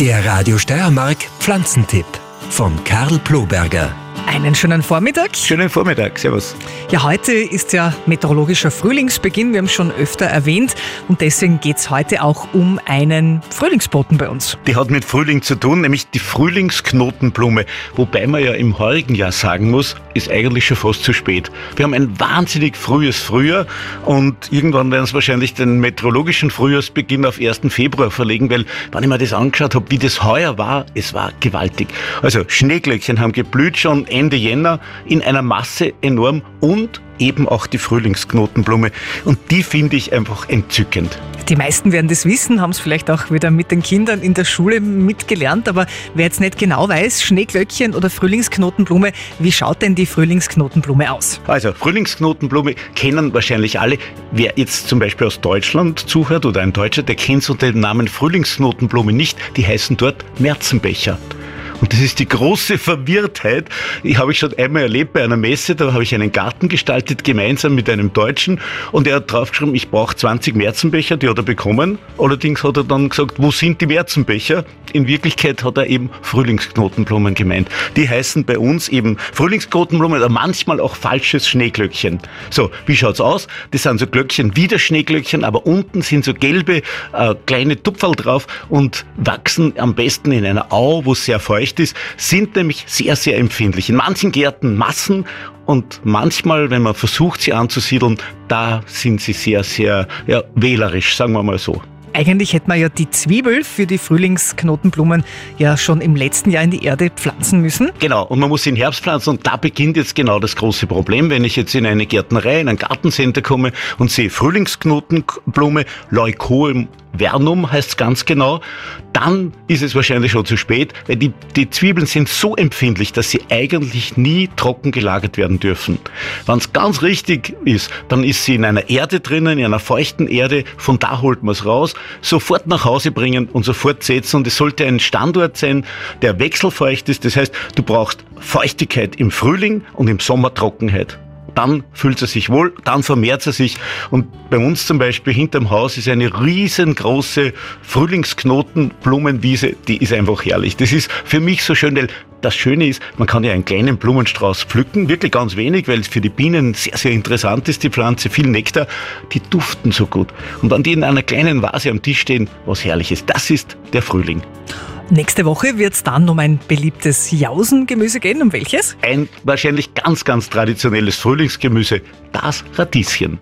Der Radio Steiermark Pflanzentipp von Karl Ploberger. Einen schönen Vormittag. Schönen Vormittag, Servus. Ja, heute ist ja meteorologischer Frühlingsbeginn, wir haben es schon öfter erwähnt und deswegen geht es heute auch um einen Frühlingsboten bei uns. Die hat mit Frühling zu tun, nämlich die Frühlingsknotenblume. Wobei man ja im heurigen Jahr sagen muss, ist eigentlich schon fast zu spät. Wir haben ein wahnsinnig frühes Frühjahr und irgendwann werden es wahrscheinlich den meteorologischen Frühjahrsbeginn auf 1. Februar verlegen, weil, wenn ich mir das angeschaut habe, wie das heuer war, es war gewaltig. Also Schneeglöckchen haben geblüht schon Ende Jänner in einer Masse enorm und eben auch die Frühlingsknotenblume. Und die finde ich einfach entzückend. Die meisten werden das wissen, haben es vielleicht auch wieder mit den Kindern in der Schule mitgelernt, aber wer jetzt nicht genau weiß, Schneeglöckchen oder Frühlingsknotenblume, wie schaut denn die Frühlingsknotenblume aus? Also Frühlingsknotenblume kennen wahrscheinlich alle. Wer jetzt zum Beispiel aus Deutschland zuhört oder ein Deutscher, der kennt so den Namen Frühlingsknotenblume nicht. Die heißen dort Märzenbecher. Und das ist die große Verwirrtheit. Ich habe ich schon einmal erlebt bei einer Messe, da habe ich einen Garten gestaltet, gemeinsam mit einem Deutschen. Und er hat draufgeschrieben, ich brauche 20 Märzenbecher, die hat er bekommen. Allerdings hat er dann gesagt, wo sind die Märzenbecher? In Wirklichkeit hat er eben Frühlingsknotenblumen gemeint. Die heißen bei uns eben Frühlingsknotenblumen oder manchmal auch falsches Schneeglöckchen. So, wie schaut's aus? Das sind so Glöckchen wie das Schneeglöckchen, aber unten sind so gelbe äh, kleine Tupferl drauf und wachsen am besten in einer Au, wo es sehr feucht feucht ist, sind nämlich sehr, sehr empfindlich. In manchen Gärten Massen und manchmal, wenn man versucht, sie anzusiedeln, da sind sie sehr, sehr ja, wählerisch, sagen wir mal so. Eigentlich hätte man ja die Zwiebel für die Frühlingsknotenblumen ja schon im letzten Jahr in die Erde pflanzen müssen. Genau, und man muss sie in Herbst pflanzen und da beginnt jetzt genau das große Problem. Wenn ich jetzt in eine Gärtnerei, in ein Gartencenter komme und sehe Frühlingsknotenblume, Leucoem Vernum heißt es ganz genau, dann ist es wahrscheinlich schon zu spät, weil die, die Zwiebeln sind so empfindlich, dass sie eigentlich nie trocken gelagert werden dürfen. Wenn es ganz richtig ist, dann ist sie in einer Erde drinnen, in einer feuchten Erde, von da holt man es raus, sofort nach Hause bringen und sofort setzen. Und es sollte ein Standort sein, der wechselfeucht ist, das heißt, du brauchst Feuchtigkeit im Frühling und im Sommer Trockenheit dann fühlt er sich wohl, dann vermehrt er sich. Und bei uns zum Beispiel hinterm Haus ist eine riesengroße Frühlingsknotenblumenwiese, die ist einfach herrlich. Das ist für mich so schön, weil das Schöne ist, man kann ja einen kleinen Blumenstrauß pflücken, wirklich ganz wenig, weil es für die Bienen sehr, sehr interessant ist, die Pflanze, viel Nektar. Die duften so gut. Und wenn die in einer kleinen Vase am Tisch stehen, was herrliches. Das ist der Frühling. Nächste Woche wird es dann um ein beliebtes Jausengemüse gehen. Um welches? Ein wahrscheinlich ganz, ganz traditionelles Frühlingsgemüse, das Radieschen.